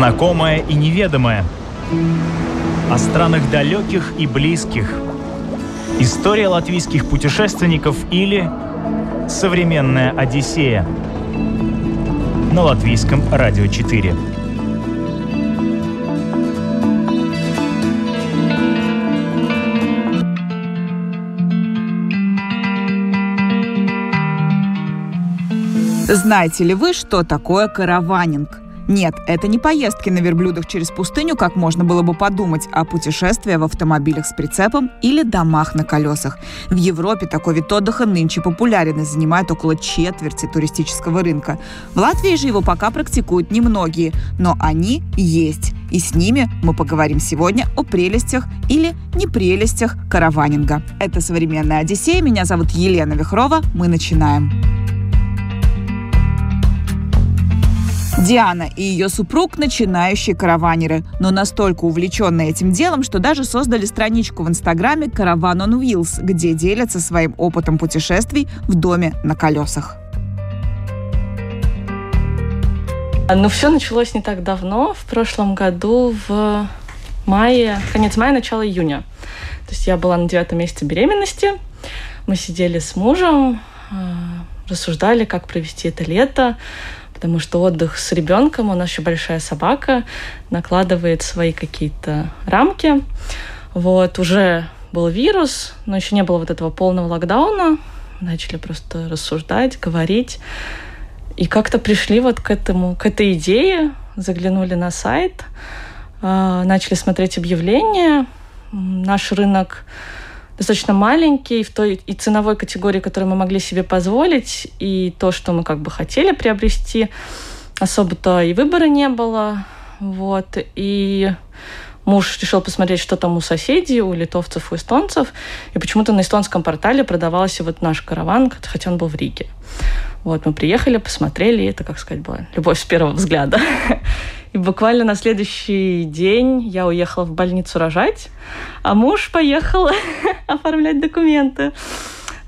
Знакомое и неведомое. О странах далеких и близких. История латвийских путешественников или современная Одиссея. На латвийском радио 4. Знаете ли вы, что такое караванинг? Нет, это не поездки на верблюдах через пустыню, как можно было бы подумать, а путешествия в автомобилях с прицепом или домах на колесах. В Европе такой вид отдыха нынче популярен и занимает около четверти туристического рынка. В Латвии же его пока практикуют немногие, но они есть. И с ними мы поговорим сегодня о прелестях или непрелестях караванинга. Это «Современная Одиссея». Меня зовут Елена Вихрова. Мы начинаем. Диана и ее супруг – начинающие караванеры, но настолько увлеченные этим делом, что даже создали страничку в Инстаграме «Караван on Wheels», где делятся своим опытом путешествий в доме на колесах. Ну, все началось не так давно, в прошлом году, в мае, конец мая, начало июня. То есть я была на девятом месяце беременности, мы сидели с мужем, а, рассуждали, как провести это лето, потому что отдых с ребенком, у нас еще большая собака, накладывает свои какие-то рамки. Вот, уже был вирус, но еще не было вот этого полного локдауна. Начали просто рассуждать, говорить. И как-то пришли вот к этому, к этой идее, заглянули на сайт, а, начали смотреть объявления. Наш рынок достаточно маленький в той и ценовой категории, которую мы могли себе позволить, и то, что мы как бы хотели приобрести, особо-то и выбора не было. Вот. И муж решил посмотреть, что там у соседей, у литовцев, у эстонцев. И почему-то на эстонском портале продавался вот наш караван, хотя он был в Риге. Вот, мы приехали, посмотрели, и это, как сказать, была любовь с первого взгляда. И буквально на следующий день я уехала в больницу рожать, а муж поехал оформлять документы.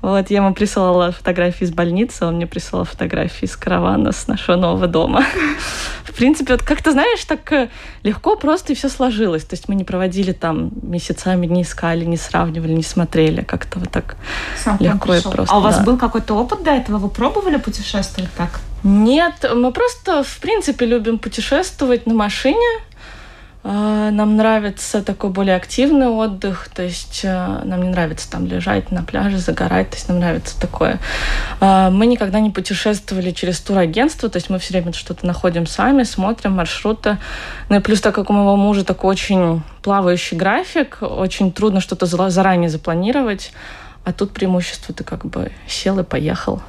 Вот, я ему присылала фотографии из больницы, он мне присылал фотографии из каравана с нашего нового дома. В принципе, вот как-то, знаешь, так э, легко просто и все сложилось. То есть мы не проводили там месяцами, не искали, не сравнивали, не смотрели. Как-то вот так Сам легко и просто. А у вас да. был какой-то опыт до этого? Вы пробовали путешествовать так? Нет, мы просто, в принципе, любим путешествовать на машине. А, нам нравится такой более активный отдых, то есть э, нам не нравится там лежать на пляже, загорать, то есть нам нравится такое. А, мы никогда не путешествовали через турагентство, то есть мы все время что-то находим сами, смотрим маршруты. Ну и плюс, так как у моего мужа такой очень плавающий график, очень трудно что-то заранее запланировать, а тут преимущество ты как бы сел и поехал.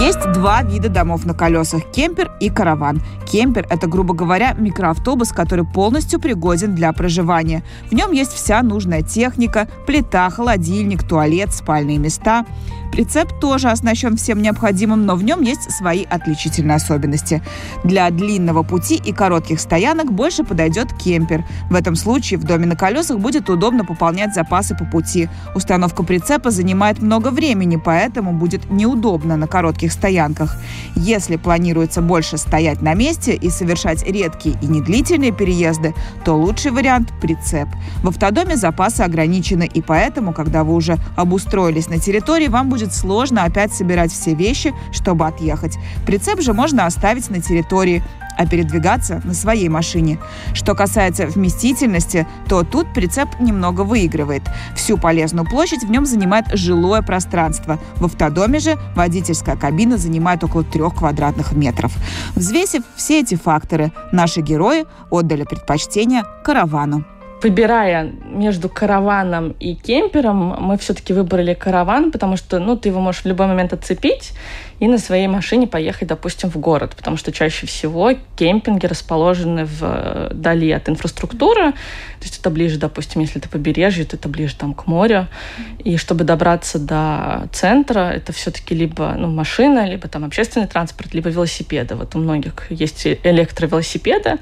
Есть два вида домов на колесах – кемпер и караван. Кемпер – это, грубо говоря, микроавтобус, который полностью пригоден для проживания. В нем есть вся нужная техника – плита, холодильник, туалет, спальные места – Прицеп тоже оснащен всем необходимым, но в нем есть свои отличительные особенности. Для длинного пути и коротких стоянок больше подойдет кемпер. В этом случае в доме на колесах будет удобно пополнять запасы по пути. Установка прицепа занимает много времени, поэтому будет неудобно на коротких стоянках. Если планируется больше стоять на месте и совершать редкие и недлительные переезды, то лучший вариант – прицеп. В автодоме запасы ограничены, и поэтому, когда вы уже обустроились на территории, вам будет сложно опять собирать все вещи, чтобы отъехать. Прицеп же можно оставить на территории а передвигаться на своей машине. Что касается вместительности, то тут прицеп немного выигрывает. Всю полезную площадь в нем занимает жилое пространство. В автодоме же водительская кабина занимает около трех квадратных метров. Взвесив все эти факторы, наши герои отдали предпочтение каравану выбирая между караваном и кемпером, мы все-таки выбрали караван, потому что, ну, ты его можешь в любой момент отцепить и на своей машине поехать, допустим, в город, потому что чаще всего кемпинги расположены вдали от инфраструктуры, то есть это ближе, допустим, если это побережье, то это ближе там к морю, и чтобы добраться до центра, это все-таки либо ну, машина, либо там общественный транспорт, либо велосипеды. Вот у многих есть электровелосипеды,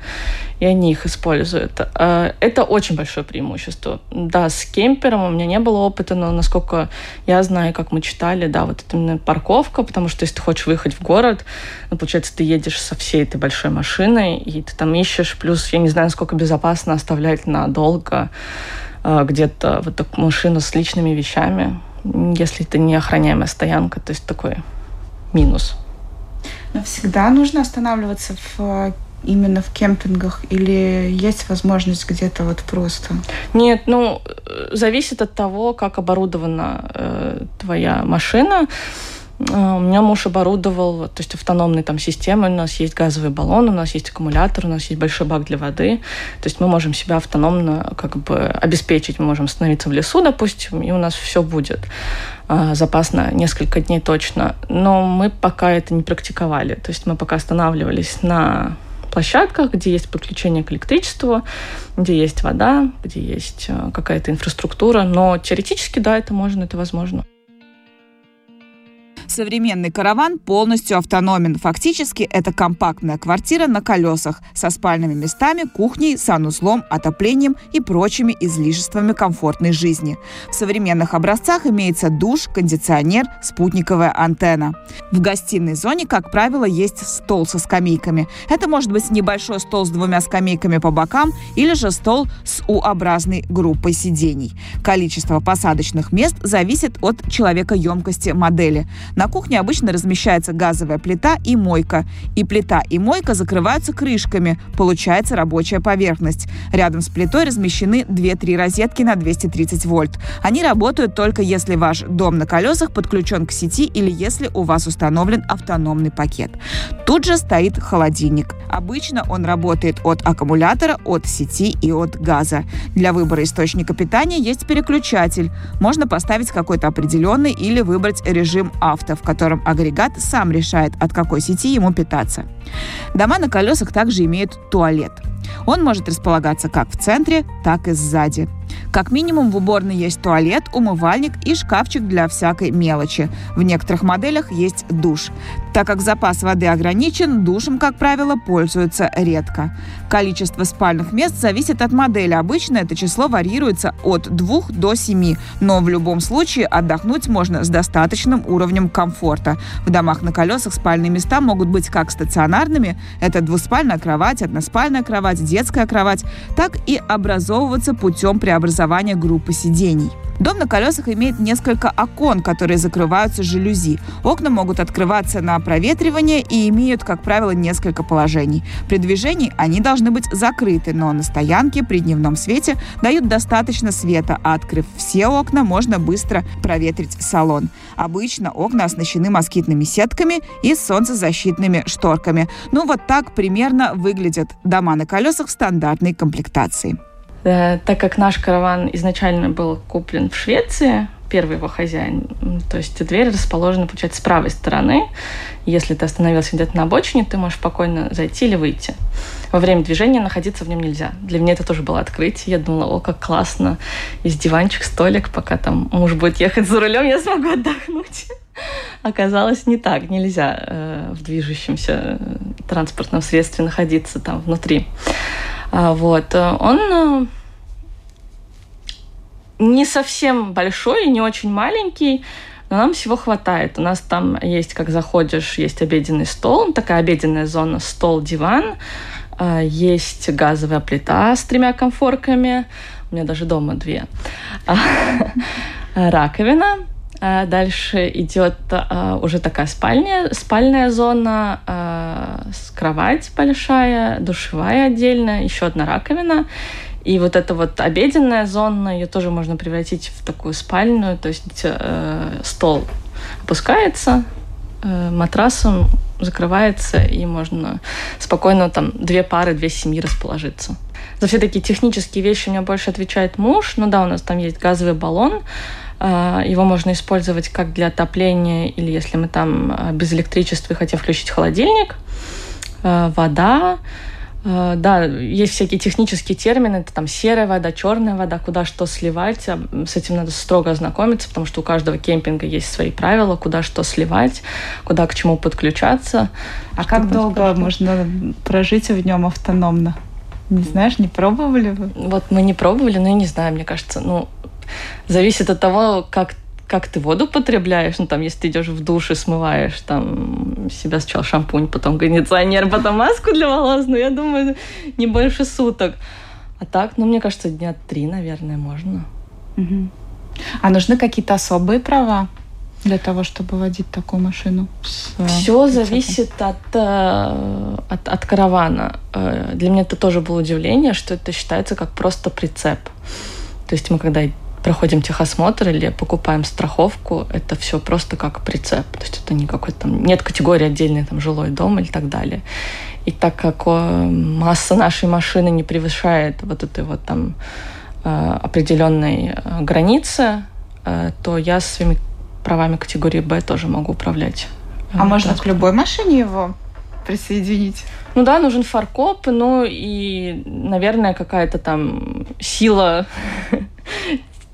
и они их используют. А, это очень большое преимущество. Да, с кемпером у меня не было опыта, но насколько я знаю, как мы читали, да, вот именно парковка, потому что есть ты хочешь выехать в город, ну, получается, ты едешь со всей этой большой машиной, и ты там ищешь, плюс я не знаю, насколько безопасно оставлять надолго э, где-то вот такую машину с личными вещами, если это не охраняемая стоянка, то есть такой минус. Но всегда нужно останавливаться в именно в кемпингах или есть возможность где-то вот просто? Нет, ну, зависит от того, как оборудована э, твоя машина. Э, у меня муж оборудовал, то есть автономной там системой. У нас есть газовый баллон, у нас есть аккумулятор, у нас есть большой бак для воды. То есть мы можем себя автономно как бы обеспечить. Мы можем остановиться в лесу, допустим, и у нас все будет. Э, запас на несколько дней точно. Но мы пока это не практиковали. То есть мы пока останавливались на площадках, где есть подключение к электричеству, где есть вода, где есть э, какая-то инфраструктура. Но теоретически, да, это можно, это возможно. Современный караван полностью автономен. Фактически это компактная квартира на колесах со спальными местами, кухней, санузлом, отоплением и прочими излишествами комфортной жизни. В современных образцах имеется душ, кондиционер, спутниковая антенна. В гостиной зоне, как правило, есть стол со скамейками. Это может быть небольшой стол с двумя скамейками по бокам или же стол с U-образной группой сидений. Количество посадочных мест зависит от человекоемкости модели. На кухне обычно размещается газовая плита и мойка. И плита, и мойка закрываются крышками. Получается рабочая поверхность. Рядом с плитой размещены 2-3 розетки на 230 вольт. Они работают только если ваш дом на колесах подключен к сети или если у вас установлен автономный пакет. Тут же стоит холодильник. Обычно он работает от аккумулятора, от сети и от газа. Для выбора источника питания есть переключатель. Можно поставить какой-то определенный или выбрать режим авто в котором агрегат сам решает, от какой сети ему питаться. Дома на колесах также имеют туалет. Он может располагаться как в центре, так и сзади. Как минимум в уборной есть туалет, умывальник и шкафчик для всякой мелочи. В некоторых моделях есть душ. Так как запас воды ограничен, душем, как правило, пользуются редко. Количество спальных мест зависит от модели. Обычно это число варьируется от 2 до 7, но в любом случае отдохнуть можно с достаточным уровнем комфорта. В домах на колесах спальные места могут быть как стационарными, это двуспальная кровать, односпальная кровать, детская кровать, так и образовываться путем преобразования группы сидений. Дом на колесах имеет несколько окон, которые закрываются жалюзи. Окна могут открываться на проветривание и имеют, как правило, несколько положений. При движении они должны быть закрыты, но на стоянке при дневном свете дают достаточно света, а открыв все окна, можно быстро проветрить салон. Обычно окна оснащены москитными сетками и солнцезащитными шторками. Ну вот так примерно выглядят дома на колесах в стандартной комплектации. Э, так как наш караван изначально был куплен в Швеции, первый его хозяин, то есть дверь расположена, получается, с правой стороны. Если ты остановился где-то на обочине, ты можешь спокойно зайти или выйти. Во время движения находиться в нем нельзя. Для меня это тоже было открытие. Я думала, о, как классно. Есть диванчик, столик, пока там муж будет ехать за рулем, я смогу отдохнуть. Оказалось, не так. Нельзя э, в движущемся транспортном средстве находиться там внутри. А, вот. Он э, не совсем большой не очень маленький, но нам всего хватает. У нас там есть, как заходишь, есть обеденный стол, такая обеденная зона, стол, диван, а, есть газовая плита с тремя комфорками, у меня даже дома две, раковина, Дальше идет уже такая спальня, спальная зона, кровать большая, душевая отдельно, еще одна раковина и вот эта вот обеденная зона, ее тоже можно превратить в такую спальную, то есть э, стол опускается, э, матрасом закрывается, и можно спокойно там две пары, две семьи расположиться. За все такие технические вещи у меня больше отвечает муж. Ну да, у нас там есть газовый баллон, э, его можно использовать как для отопления, или если мы там э, без электричества и хотим включить холодильник, э, вода, да, есть всякие технические термины, это там серая вода, черная вода, куда что сливать. А, с этим надо строго ознакомиться, потому что у каждого кемпинга есть свои правила, куда что сливать, куда к чему подключаться. А как долго можно прожить в нем автономно? Не знаешь, не пробовали вы? Вот мы не пробовали, но я не знаю, мне кажется, ну, зависит от того, как как ты воду потребляешь, ну, там, если ты идешь в душ и смываешь, там, себя сначала шампунь, потом кондиционер, потом маску для волос, ну, я думаю, не больше суток. А так, ну, мне кажется, дня три, наверное, можно. Угу. А нужны какие-то особые права для того, чтобы водить такую машину? Все зависит от, э, от, от каравана. Э, для меня это тоже было удивление, что это считается как просто прицеп. То есть мы когда проходим техосмотр или покупаем страховку, это все просто как прицеп. То есть это не какой-то там, нет категории отдельной, там, жилой дом или так далее. И так как масса нашей машины не превышает вот этой вот там э, определенной э, границы, э, то я своими правами категории Б тоже могу управлять. А можно к любой машине его присоединить? Ну да, нужен фаркоп, ну и, наверное, какая-то там сила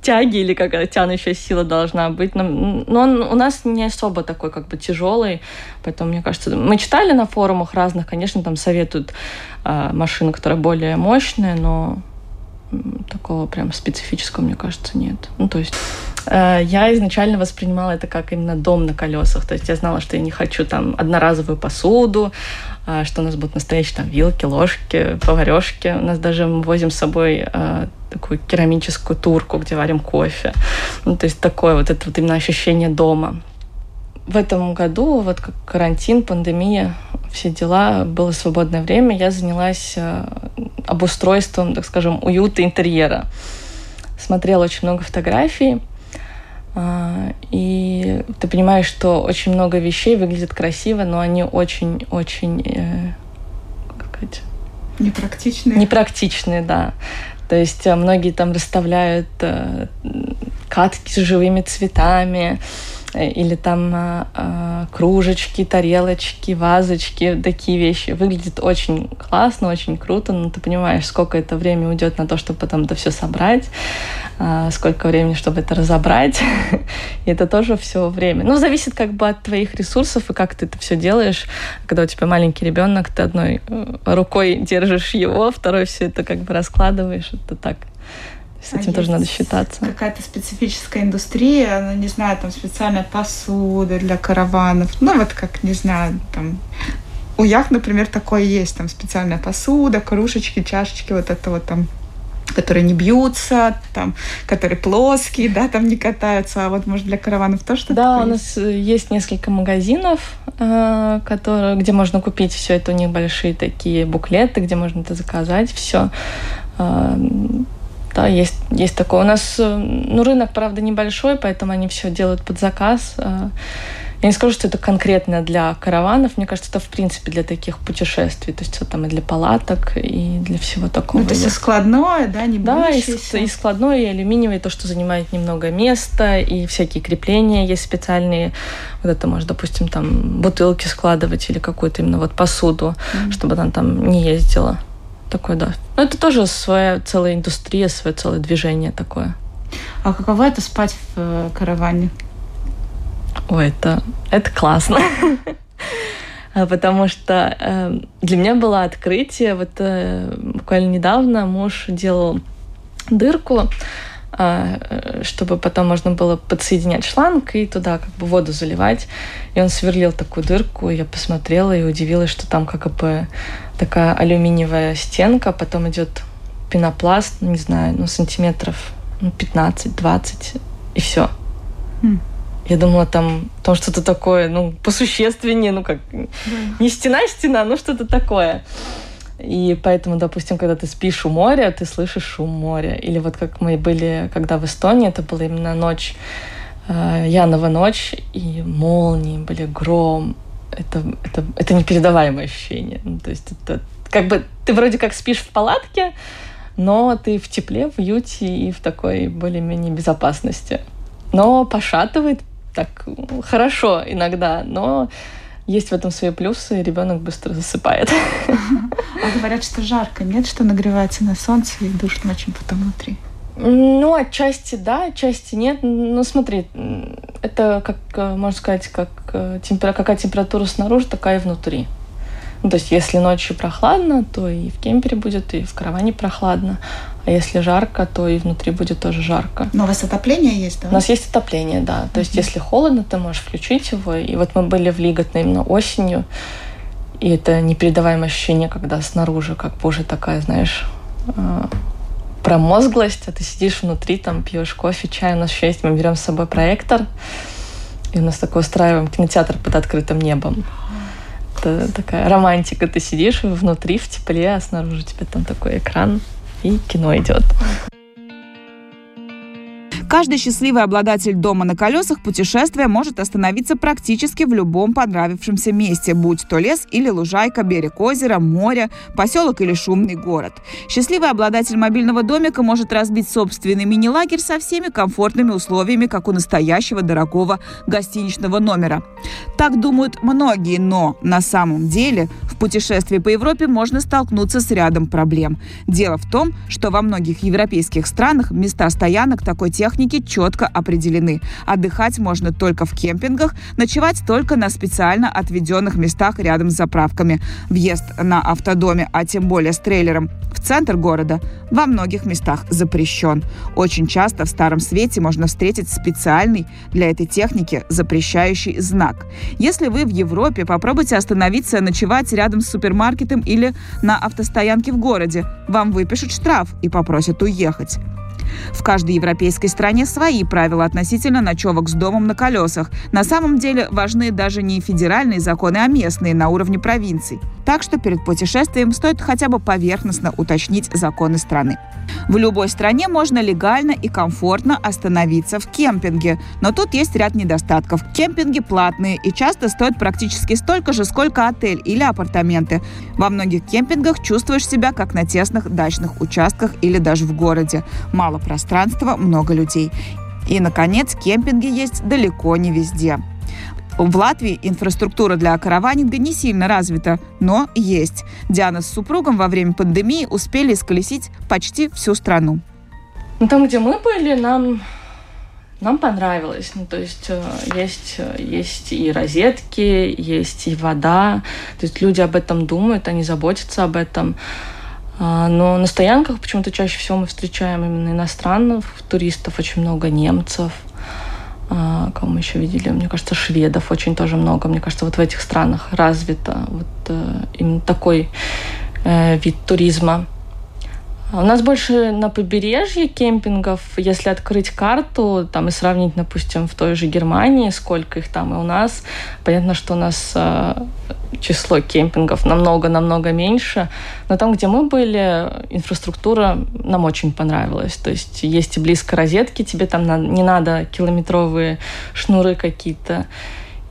тяги или какая тянущая сила должна быть. Но, но он у нас не особо такой как бы тяжелый, поэтому мне кажется, мы читали на форумах разных, конечно, там советуют э, машины, которые более мощные, но такого прям специфического, мне кажется, нет. Ну, то есть э, я изначально воспринимала это как именно дом на колесах. То есть я знала, что я не хочу там одноразовую посуду, что у нас будут настоящие там вилки, ложки, поварешки. У нас даже мы возим с собой э, такую керамическую турку, где варим кофе. Ну, то есть такое вот это вот именно ощущение дома. В этом году, вот как карантин, пандемия, все дела, было свободное время, я занялась э, обустройством, так скажем, уюта интерьера. Смотрела очень много фотографий, и ты понимаешь, что очень много вещей выглядят красиво, но они очень-очень, э, как сказать, непрактичные. Непрактичные, да. То есть э, многие там расставляют э, катки с живыми цветами, или там э, кружечки, тарелочки, вазочки, такие вещи. Выглядит очень классно, очень круто, но ты понимаешь, сколько это время уйдет на то, чтобы потом это все собрать, э, сколько времени, чтобы это разобрать. и это тоже все время. Ну, зависит как бы от твоих ресурсов и как ты это все делаешь. Когда у тебя маленький ребенок, ты одной рукой держишь его, второй все это как бы раскладываешь это так. С этим а тоже надо считаться. Какая-то специфическая индустрия, ну, не знаю, там специальная посуда для караванов. Ну, вот как, не знаю, там у яхт, например, такое есть, там специальная посуда, кружечки, чашечки, вот это вот там которые не бьются, там, которые плоские, да, там не катаются, а вот, может, для караванов тоже что-то Да, у нас есть? есть несколько магазинов, э, которые, где можно купить все это, у них большие такие буклеты, где можно это заказать, все. Да, есть, есть такое. У нас, э, ну, рынок, правда, небольшой, поэтому они все делают под заказ. А, я не скажу, что это конкретно для караванов. Мне кажется, это в принципе для таких путешествий. То есть это там и для палаток, и для всего такого. Ну, то есть и складное, да, не Да, и, и складное, и алюминиевое, то, что занимает немного места, и всякие крепления есть специальные. Вот это может, допустим, там бутылки складывать или какую-то именно вот посуду, mm-hmm. чтобы она там не ездила такое, да. Но это тоже своя целая индустрия, свое целое движение такое. А каково это спать в э, караване? Ой, это, это классно. А потому что э, для меня было открытие. Вот э, буквально недавно муж делал дырку, чтобы потом можно было подсоединять шланг и туда как бы воду заливать. И он сверлил такую дырку, и я посмотрела и удивилась, что там как бы такая алюминиевая стенка, потом идет пенопласт, не знаю, ну, сантиметров ну, 15-20, и все. Mm. Я думала, там, там что-то такое, ну, посущественнее, ну, как, да. не стена-стена, ну, что-то такое. И поэтому, допустим, когда ты спишь у моря, ты слышишь шум моря. Или вот как мы были, когда в Эстонии, это была именно ночь, э, Янова ночь, и молнии были, гром, это, это, это непередаваемое ощущение. Ну, то есть это как бы ты вроде как спишь в палатке, но ты в тепле, в уюте и в такой более-менее безопасности. Но пошатывает так хорошо иногда, но есть в этом свои плюсы, и ребенок быстро засыпает. А говорят, что жарко, нет, что нагревается на солнце и душно очень потом внутри. Ну, отчасти да, отчасти нет. Ну, смотри, это, как э, можно сказать, как э, темпера, какая температура снаружи, такая и внутри. Ну, то есть, если ночью прохладно, то и в кемпере будет, и в караване прохладно. А если жарко, то и внутри будет тоже жарко. Но у вас отопление есть, да? У нас есть отопление, да. То есть, если холодно, ты можешь включить его. И вот мы были в Лиготно именно осенью. И это непередаваемое ощущение, когда снаружи как бы уже такая, знаешь, э, промозглость, а ты сидишь внутри, там пьешь кофе, чай. У нас еще есть, мы берем с собой проектор, и у нас такой устраиваем кинотеатр под открытым небом. Это такая романтика. Ты сидишь внутри в тепле, а снаружи у тебя там такой экран, и кино идет. Каждый счастливый обладатель дома на колесах путешествия может остановиться практически в любом понравившемся месте, будь то лес или лужайка, берег озера, море, поселок или шумный город. Счастливый обладатель мобильного домика может разбить собственный мини-лагерь со всеми комфортными условиями, как у настоящего дорогого гостиничного номера. Так думают многие, но на самом деле в путешествии по Европе можно столкнуться с рядом проблем. Дело в том, что во многих европейских странах места стоянок такой техники техники четко определены. Отдыхать можно только в кемпингах, ночевать только на специально отведенных местах рядом с заправками. Въезд на автодоме, а тем более с трейлером, в центр города во многих местах запрещен. Очень часто в Старом Свете можно встретить специальный для этой техники запрещающий знак. Если вы в Европе, попробуйте остановиться ночевать рядом с супермаркетом или на автостоянке в городе. Вам выпишут штраф и попросят уехать. В каждой европейской стране свои правила относительно ночевок с домом на колесах. На самом деле важны даже не федеральные законы, а местные на уровне провинций. Так что перед путешествием стоит хотя бы поверхностно уточнить законы страны. В любой стране можно легально и комфортно остановиться в кемпинге, но тут есть ряд недостатков. Кемпинги платные и часто стоят практически столько же, сколько отель или апартаменты. Во многих кемпингах чувствуешь себя как на тесных дачных участках или даже в городе. Мало пространства, много людей. И, наконец, кемпинги есть далеко не везде. В Латвии инфраструктура для караванинга не сильно развита, но есть. Диана с супругом во время пандемии успели исколесить почти всю страну. Ну, там, где мы были, нам нам понравилось. Ну, то есть э, есть, есть и розетки, есть и вода. То есть люди об этом думают, они заботятся об этом. А, но на стоянках почему-то чаще всего мы встречаем именно иностранных туристов, очень много немцев. А, кого мы еще видели? Мне кажется, шведов очень тоже много. Мне кажется, вот в этих странах развито вот э, именно такой э, вид туризма. А у нас больше на побережье кемпингов, если открыть карту там и сравнить, допустим, в той же Германии, сколько их там и у нас, понятно, что у нас э, число кемпингов намного-намного меньше, но там, где мы были, инфраструктура нам очень понравилась. То есть есть и близко розетки, тебе там не надо километровые шнуры какие-то,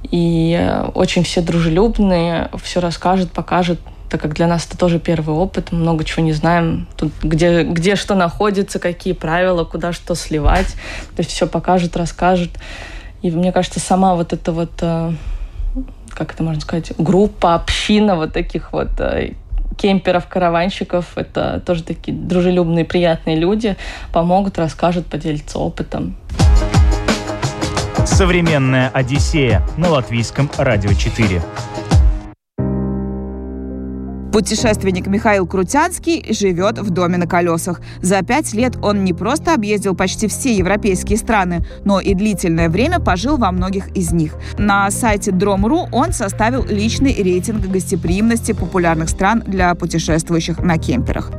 и э, очень все дружелюбные, все расскажут, покажут так как для нас это тоже первый опыт, много чего не знаем, тут где, где что находится, какие правила, куда что сливать, то есть все покажут, расскажут. И мне кажется, сама вот эта вот, э, как это можно сказать, группа, община вот таких вот э, кемперов, караванщиков, это тоже такие дружелюбные, приятные люди, помогут, расскажут, поделятся опытом. Современная Одиссея на латвийском радио 4. Путешественник Михаил Крутянский живет в доме на колесах. За пять лет он не просто объездил почти все европейские страны, но и длительное время пожил во многих из них. На сайте Drom.ru он составил личный рейтинг гостеприимности популярных стран для путешествующих на кемперах.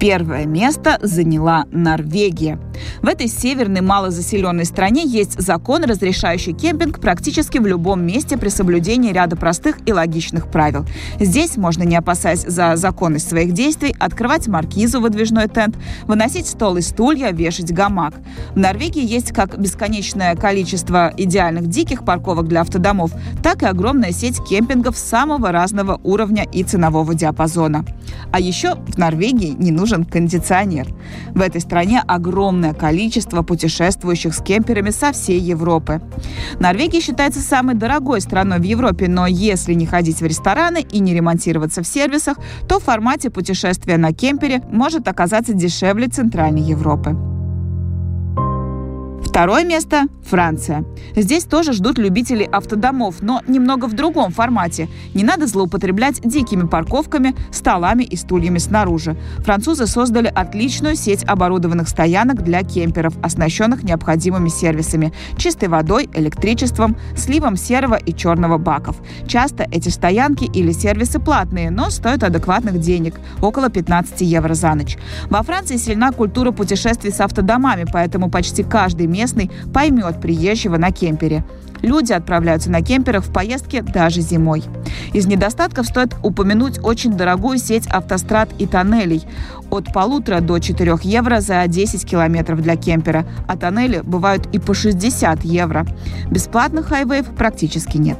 Первое место заняла Норвегия. В этой северной малозаселенной стране есть закон, разрешающий кемпинг практически в любом месте при соблюдении ряда простых и логичных правил. Здесь можно, не опасаясь за законность своих действий, открывать маркизу, выдвижной тент, выносить стол и стулья, вешать гамак. В Норвегии есть как бесконечное количество идеальных диких парковок для автодомов, так и огромная сеть кемпингов самого разного уровня и ценового диапазона. А еще в Норвегии не нужен кондиционер. В этой стране огромное количество путешествующих с кемперами со всей Европы. Норвегия считается самой дорогой страной в Европе, но если не ходить в рестораны и не ремонтироваться в сервисах, то в формате путешествия на кемпере может оказаться дешевле Центральной Европы. Второе место – Франция. Здесь тоже ждут любителей автодомов, но немного в другом формате. Не надо злоупотреблять дикими парковками, столами и стульями снаружи. Французы создали отличную сеть оборудованных стоянок для кемперов, оснащенных необходимыми сервисами – чистой водой, электричеством, сливом серого и черного баков. Часто эти стоянки или сервисы платные, но стоят адекватных денег – около 15 евро за ночь. Во Франции сильна культура путешествий с автодомами, поэтому почти каждый местный поймет приезжего на кемпере. Люди отправляются на кемперах в поездки даже зимой. Из недостатков стоит упомянуть очень дорогую сеть автострад и тоннелей. От полутора до 4 евро за 10 километров для кемпера, а тоннели бывают и по 60 евро. Бесплатных хайвеев практически нет.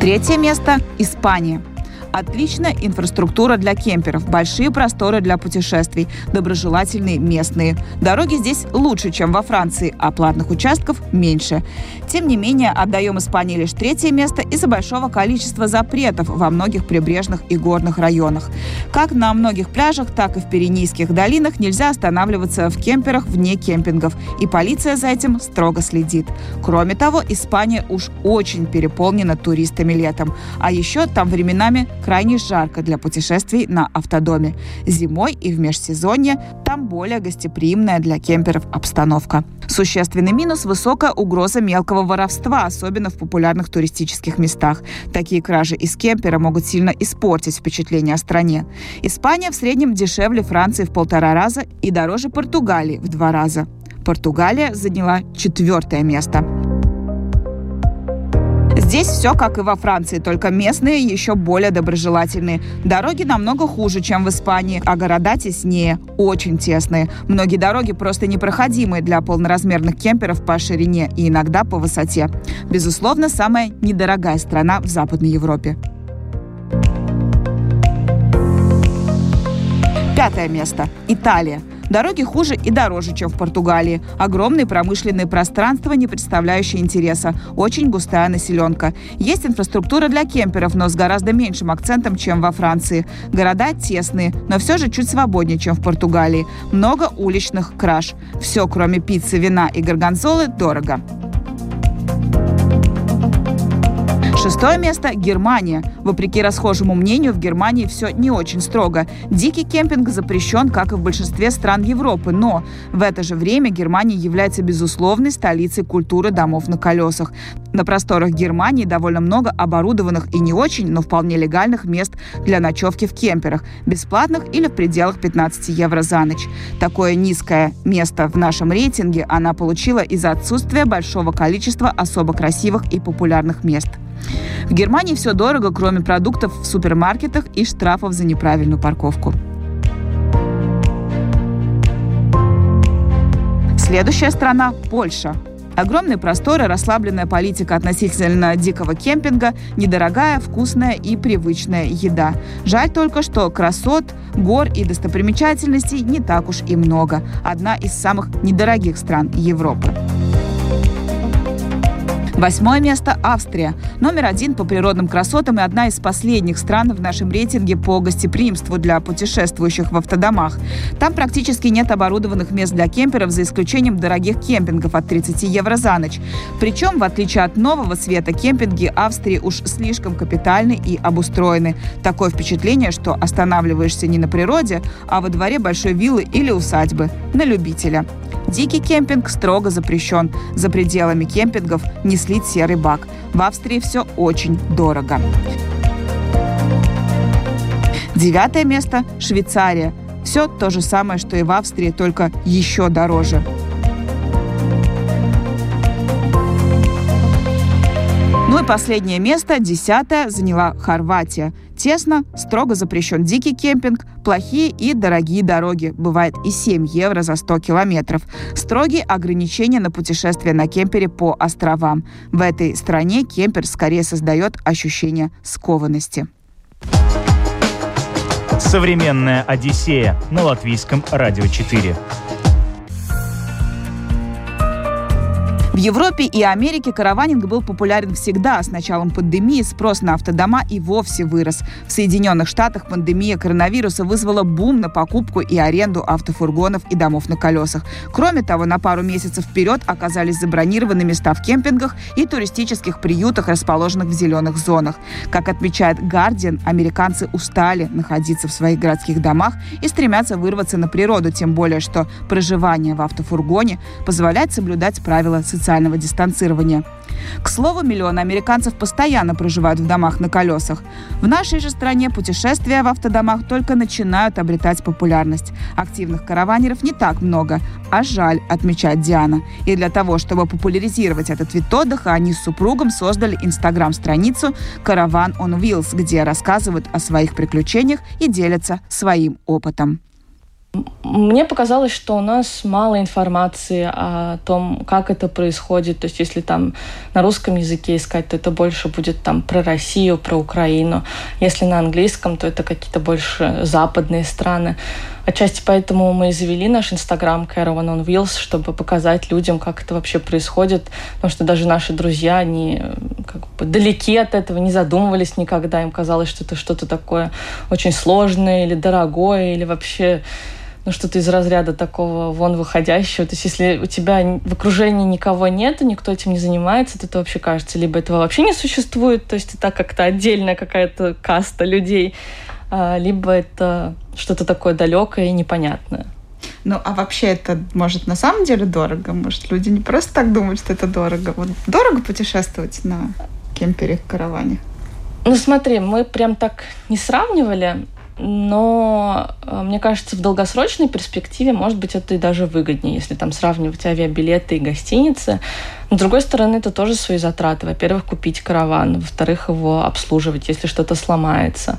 Третье место – Испания. Отличная инфраструктура для кемперов, большие просторы для путешествий, доброжелательные местные. Дороги здесь лучше, чем во Франции, а платных участков меньше. Тем не менее, отдаем Испании лишь третье место из-за большого количества запретов во многих прибрежных и горных районах. Как на многих пляжах, так и в Пиренейских долинах нельзя останавливаться в кемперах вне кемпингов, и полиция за этим строго следит. Кроме того, Испания уж очень переполнена туристами летом. А еще там временами крайне жарко для путешествий на автодоме. Зимой и в межсезонье там более гостеприимная для кемперов обстановка. Существенный минус – высокая угроза мелкого воровства, особенно в популярных туристических местах. Такие кражи из кемпера могут сильно испортить впечатление о стране. Испания в среднем дешевле Франции в полтора раза и дороже Португалии в два раза. Португалия заняла четвертое место. Здесь все как и во Франции, только местные еще более доброжелательные. Дороги намного хуже, чем в Испании, а города теснее, очень тесные. Многие дороги просто непроходимые для полноразмерных кемперов по ширине и иногда по высоте. Безусловно, самая недорогая страна в Западной Европе. Пятое место. Италия. Дороги хуже и дороже, чем в Португалии. Огромные промышленные пространства, не представляющие интереса. Очень густая населенка. Есть инфраструктура для кемперов, но с гораздо меньшим акцентом, чем во Франции. Города тесные, но все же чуть свободнее, чем в Португалии. Много уличных краж. Все, кроме пиццы, вина и горгонзолы, дорого. Шестое место – Германия. Вопреки расхожему мнению, в Германии все не очень строго. Дикий кемпинг запрещен, как и в большинстве стран Европы, но в это же время Германия является безусловной столицей культуры домов на колесах. На просторах Германии довольно много оборудованных и не очень, но вполне легальных мест для ночевки в кемперах, бесплатных или в пределах 15 евро за ночь. Такое низкое место в нашем рейтинге она получила из-за отсутствия большого количества особо красивых и популярных мест. В Германии все дорого, кроме продуктов в супермаркетах и штрафов за неправильную парковку. Следующая страна – Польша. Огромные просторы, расслабленная политика относительно дикого кемпинга, недорогая, вкусная и привычная еда. Жаль только, что красот, гор и достопримечательностей не так уж и много. Одна из самых недорогих стран Европы. Восьмое место – Австрия. Номер один по природным красотам и одна из последних стран в нашем рейтинге по гостеприимству для путешествующих в автодомах. Там практически нет оборудованных мест для кемперов, за исключением дорогих кемпингов от 30 евро за ночь. Причем, в отличие от нового света, кемпинги Австрии уж слишком капитальны и обустроены. Такое впечатление, что останавливаешься не на природе, а во дворе большой виллы или усадьбы. На любителя. Дикий кемпинг строго запрещен. За пределами кемпингов не слить серый бак. В Австрии все очень дорого. Девятое место – Швейцария. Все то же самое, что и в Австрии, только еще дороже. Ну и последнее место, десятое, заняла Хорватия. Тесно, строго запрещен дикий кемпинг, плохие и дорогие дороги. Бывает и 7 евро за 100 километров. Строгие ограничения на путешествия на кемпере по островам. В этой стране кемпер скорее создает ощущение скованности. Современная Одиссея на латвийском радио 4. Европе и Америке караванинг был популярен всегда. С началом пандемии спрос на автодома и вовсе вырос. В Соединенных Штатах пандемия коронавируса вызвала бум на покупку и аренду автофургонов и домов на колесах. Кроме того, на пару месяцев вперед оказались забронированы места в кемпингах и туристических приютах, расположенных в зеленых зонах. Как отмечает Guardian, американцы устали находиться в своих городских домах и стремятся вырваться на природу, тем более, что проживание в автофургоне позволяет соблюдать правила социального социального дистанцирования. К слову, миллионы американцев постоянно проживают в домах на колесах. В нашей же стране путешествия в автодомах только начинают обретать популярность. Активных караванеров не так много, а жаль, отмечает Диана. И для того, чтобы популяризировать этот вид отдыха, они с супругом создали инстаграм-страницу «Караван on Wheels», где рассказывают о своих приключениях и делятся своим опытом. Мне показалось, что у нас мало информации о том, как это происходит. То есть, если там на русском языке искать, то это больше будет там про Россию, про Украину. Если на английском, то это какие-то больше западные страны. Отчасти поэтому мы и завели наш инстаграм Caravan on Wheels, чтобы показать людям, как это вообще происходит. Потому что даже наши друзья, они как бы далеки от этого, не задумывались никогда. Им казалось, что это что-то такое очень сложное или дорогое, или вообще ну, что-то из разряда такого вон выходящего. То есть если у тебя в окружении никого нет, никто этим не занимается, то это вообще кажется, либо этого вообще не существует, то есть это как-то отдельная какая-то каста людей, а, либо это что-то такое далекое и непонятное. Ну, а вообще это может на самом деле дорого? Может, люди не просто так думают, что это дорого? Вот дорого путешествовать на кемпере, караване? Ну, смотри, мы прям так не сравнивали но э, мне кажется, в долгосрочной перспективе, может быть, это и даже выгоднее, если там сравнивать авиабилеты и гостиницы. Но, с другой стороны, это тоже свои затраты. Во-первых, купить караван, во-вторых, его обслуживать, если что-то сломается.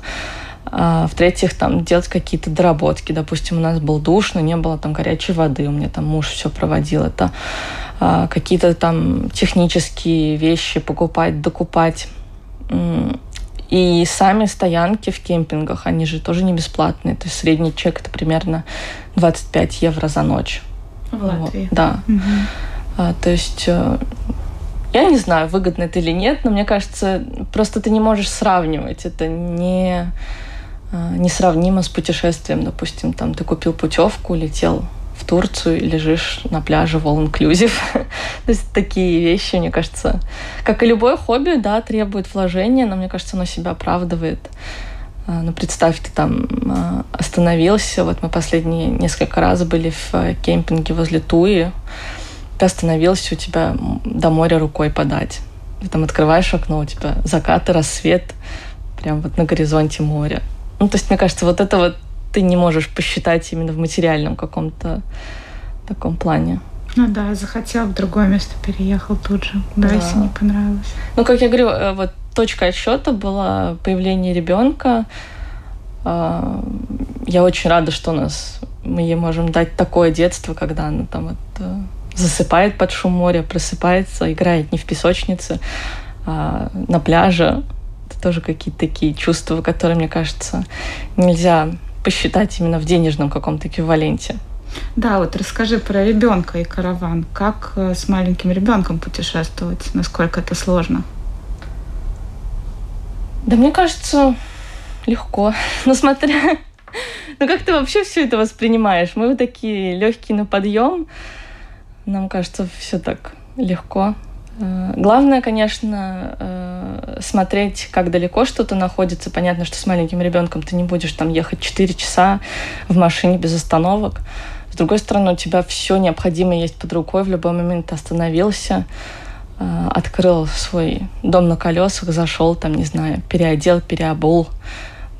А, в-третьих, там делать какие-то доработки. Допустим, у нас был душ, но не было там горячей воды. У меня там муж все проводил это. А, какие-то там технические вещи покупать, докупать. И сами стоянки в кемпингах, они же тоже не бесплатные. То есть средний чек это примерно 25 евро за ночь. В Латвии. Вот, да. Угу. А, то есть э, я не знаю, выгодно это или нет, но мне кажется, просто ты не можешь сравнивать. Это не э, несравнимо с путешествием. Допустим, там ты купил путевку, летел в Турцию и лежишь на пляже в all-inclusive. То есть такие вещи, мне кажется, как и любое хобби, да, требует вложения, но мне кажется, оно себя оправдывает. А, ну, представь, ты там а, остановился, вот мы последние несколько раз были в э, кемпинге возле Туи, ты остановился, у тебя до моря рукой подать. Ты там открываешь окно, у тебя закат и рассвет, прям вот на горизонте моря. Ну, то есть, мне кажется, вот это вот ты не можешь посчитать именно в материальном каком-то таком плане. Ну да, захотел в другое место переехал тут же, да, да. если не понравилось. Ну, как я говорю, э, вот точка отсчета была появление ребенка. А, я очень рада, что у нас мы ей можем дать такое детство, когда она там вот э, засыпает под шум моря, просыпается, играет не в песочнице, а на пляже. Это тоже какие-то такие чувства, которые, мне кажется, нельзя посчитать именно в денежном каком-то эквиваленте. Да, вот расскажи про ребенка и караван. Как э, с маленьким ребенком путешествовать? Насколько это сложно? Да мне кажется, легко. Ну, смотря... Ну, как ты вообще все это воспринимаешь? Мы вот такие легкие на подъем. Нам кажется, все так легко. Э, главное, конечно, э, смотреть, как далеко что-то находится. Понятно, что с маленьким ребенком ты не будешь там ехать 4 часа в машине без остановок. С другой стороны, у тебя все необходимое есть под рукой. В любой момент ты остановился, э, открыл свой дом на колесах, зашел там, не знаю, переодел, переобул.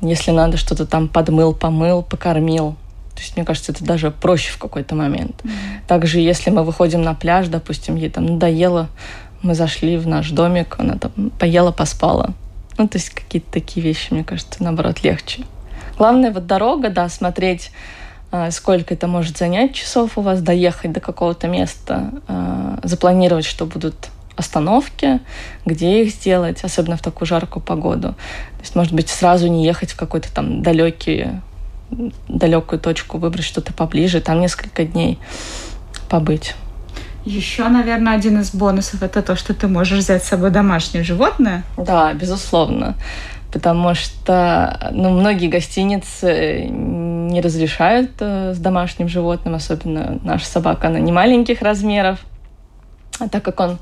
Если надо, что-то там подмыл, помыл, покормил. То есть, мне кажется, это даже проще в какой-то момент. Mm-hmm. Также, если мы выходим на пляж, допустим, ей там надоело мы зашли в наш домик, она там поела, поспала. Ну, то есть какие-то такие вещи, мне кажется, наоборот, легче. Главное, вот дорога, да, смотреть, а, сколько это может занять часов у вас, доехать до какого-то места, а, запланировать, что будут остановки, где их сделать, особенно в такую жаркую погоду. То есть, может быть, сразу не ехать в какой-то там далекий, далекую точку, выбрать что-то поближе, там несколько дней побыть. Еще, наверное, один из бонусов это то, что ты можешь взять с собой домашнее животное. Да, безусловно. Потому что ну, многие гостиницы не разрешают э, с домашним животным, особенно наша собака, она не маленьких размеров. А так как он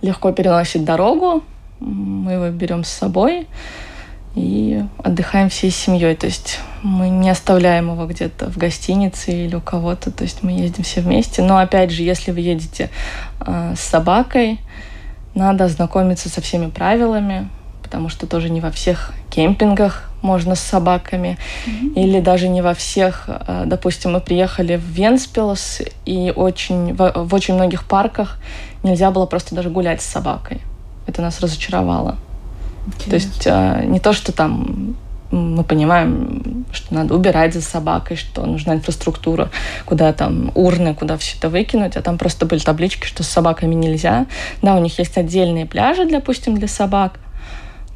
легко переносит дорогу, мы его берем с собой и отдыхаем всей семьей. То есть мы не оставляем его где-то в гостинице или у кого-то. То есть мы ездим все вместе. Но опять же, если вы едете э, с собакой, надо ознакомиться со всеми правилами, потому что тоже не во всех кемпингах можно с собаками, mm-hmm. или даже не во всех. Э, допустим, мы приехали в Венспилс, и очень, в, в очень многих парках нельзя было просто даже гулять с собакой. Это нас разочаровало. Интересно. То есть э, не то, что там мы понимаем, что надо убирать за собакой, что нужна инфраструктура, куда там урны, куда все это выкинуть, а там просто были таблички, что с собаками нельзя. Да, у них есть отдельные пляжи, допустим, для собак,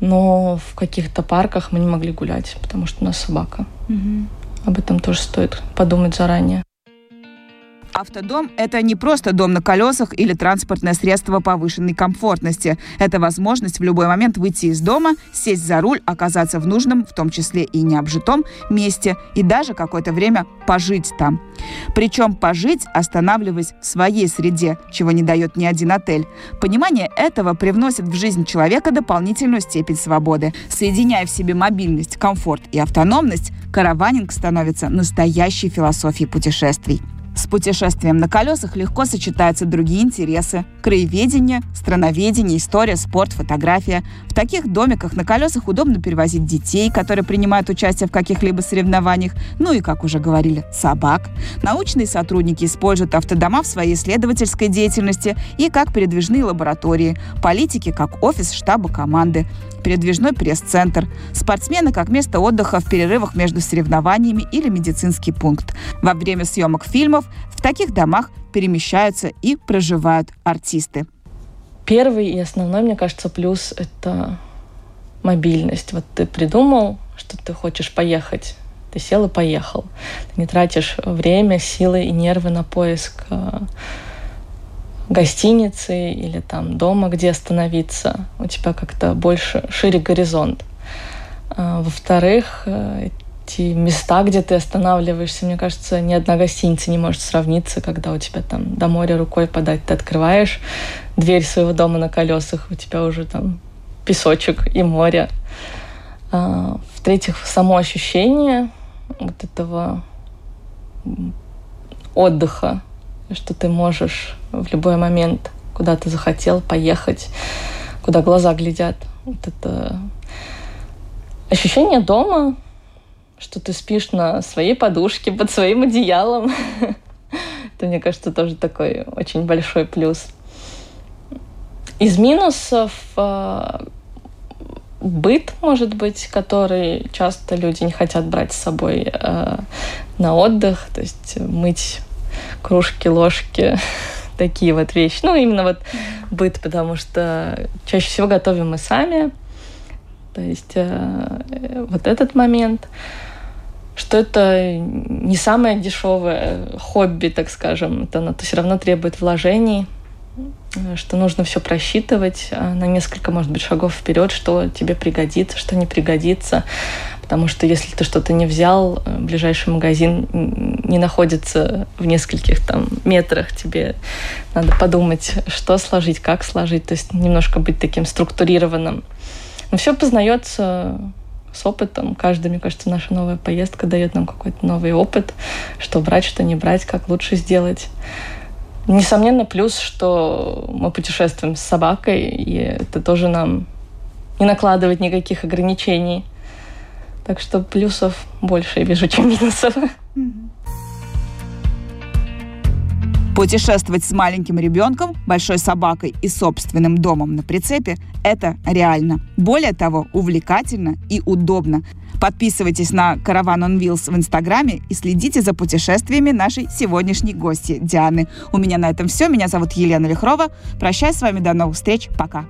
но в каких-то парках мы не могли гулять, потому что у нас собака. Угу. Об этом тоже стоит подумать заранее. Автодом – это не просто дом на колесах или транспортное средство повышенной комфортности. Это возможность в любой момент выйти из дома, сесть за руль, оказаться в нужном, в том числе и необжитом, месте и даже какое-то время пожить там. Причем пожить, останавливаясь в своей среде, чего не дает ни один отель. Понимание этого привносит в жизнь человека дополнительную степень свободы. Соединяя в себе мобильность, комфорт и автономность, караванинг становится настоящей философией путешествий. С путешествием на колесах легко сочетаются другие интересы – краеведение, страноведение, история, спорт, фотография. В таких домиках на колесах удобно перевозить детей, которые принимают участие в каких-либо соревнованиях, ну и, как уже говорили, собак. Научные сотрудники используют автодома в своей исследовательской деятельности и как передвижные лаборатории, политики как офис штаба команды передвижной пресс-центр, спортсмены как место отдыха в перерывах между соревнованиями или медицинский пункт. Во время съемок фильмов в таких домах перемещаются и проживают артисты. Первый и основной, мне кажется, плюс — это мобильность. Вот ты придумал, что ты хочешь поехать, ты сел и поехал. Ты не тратишь время, силы и нервы на поиск э, гостиницы или там дома, где остановиться. У тебя как-то больше, шире горизонт. А, во-вторых, э, эти места, где ты останавливаешься, мне кажется, ни одна гостиница не может сравниться, когда у тебя там до моря рукой подать. Ты открываешь дверь своего дома на колесах, у тебя уже там песочек и море. А, в-третьих, само ощущение вот этого отдыха, что ты можешь в любой момент, куда ты захотел поехать, куда глаза глядят. Вот это ощущение дома, что ты спишь на своей подушке под своим одеялом. Это, мне кажется, тоже такой очень большой плюс. Из минусов э, быт, может быть, который часто люди не хотят брать с собой э, на отдых, то есть мыть кружки, ложки, такие вот вещи. Ну, именно вот быт, потому что чаще всего готовим мы сами. То есть э, вот этот момент, что это не самое дешевое хобби, так скажем, это оно все равно требует вложений, что нужно все просчитывать а на несколько, может быть, шагов вперед, что тебе пригодится, что не пригодится. Потому что если ты что-то не взял, ближайший магазин не находится в нескольких там метрах. Тебе надо подумать, что сложить, как сложить. То есть немножко быть таким структурированным. Но все познается с опытом. Каждая, мне кажется, наша новая поездка дает нам какой-то новый опыт, что брать, что не брать, как лучше сделать. Несомненно, плюс, что мы путешествуем с собакой, и это тоже нам не накладывает никаких ограничений. Так что плюсов больше я вижу, чем минусов. Путешествовать с маленьким ребенком, большой собакой и собственным домом на прицепе – это реально. Более того, увлекательно и удобно. Подписывайтесь на Caravan on Wheels в Инстаграме и следите за путешествиями нашей сегодняшней гости Дианы. У меня на этом все. Меня зовут Елена Вихрова. Прощаюсь с вами. До новых встреч. Пока.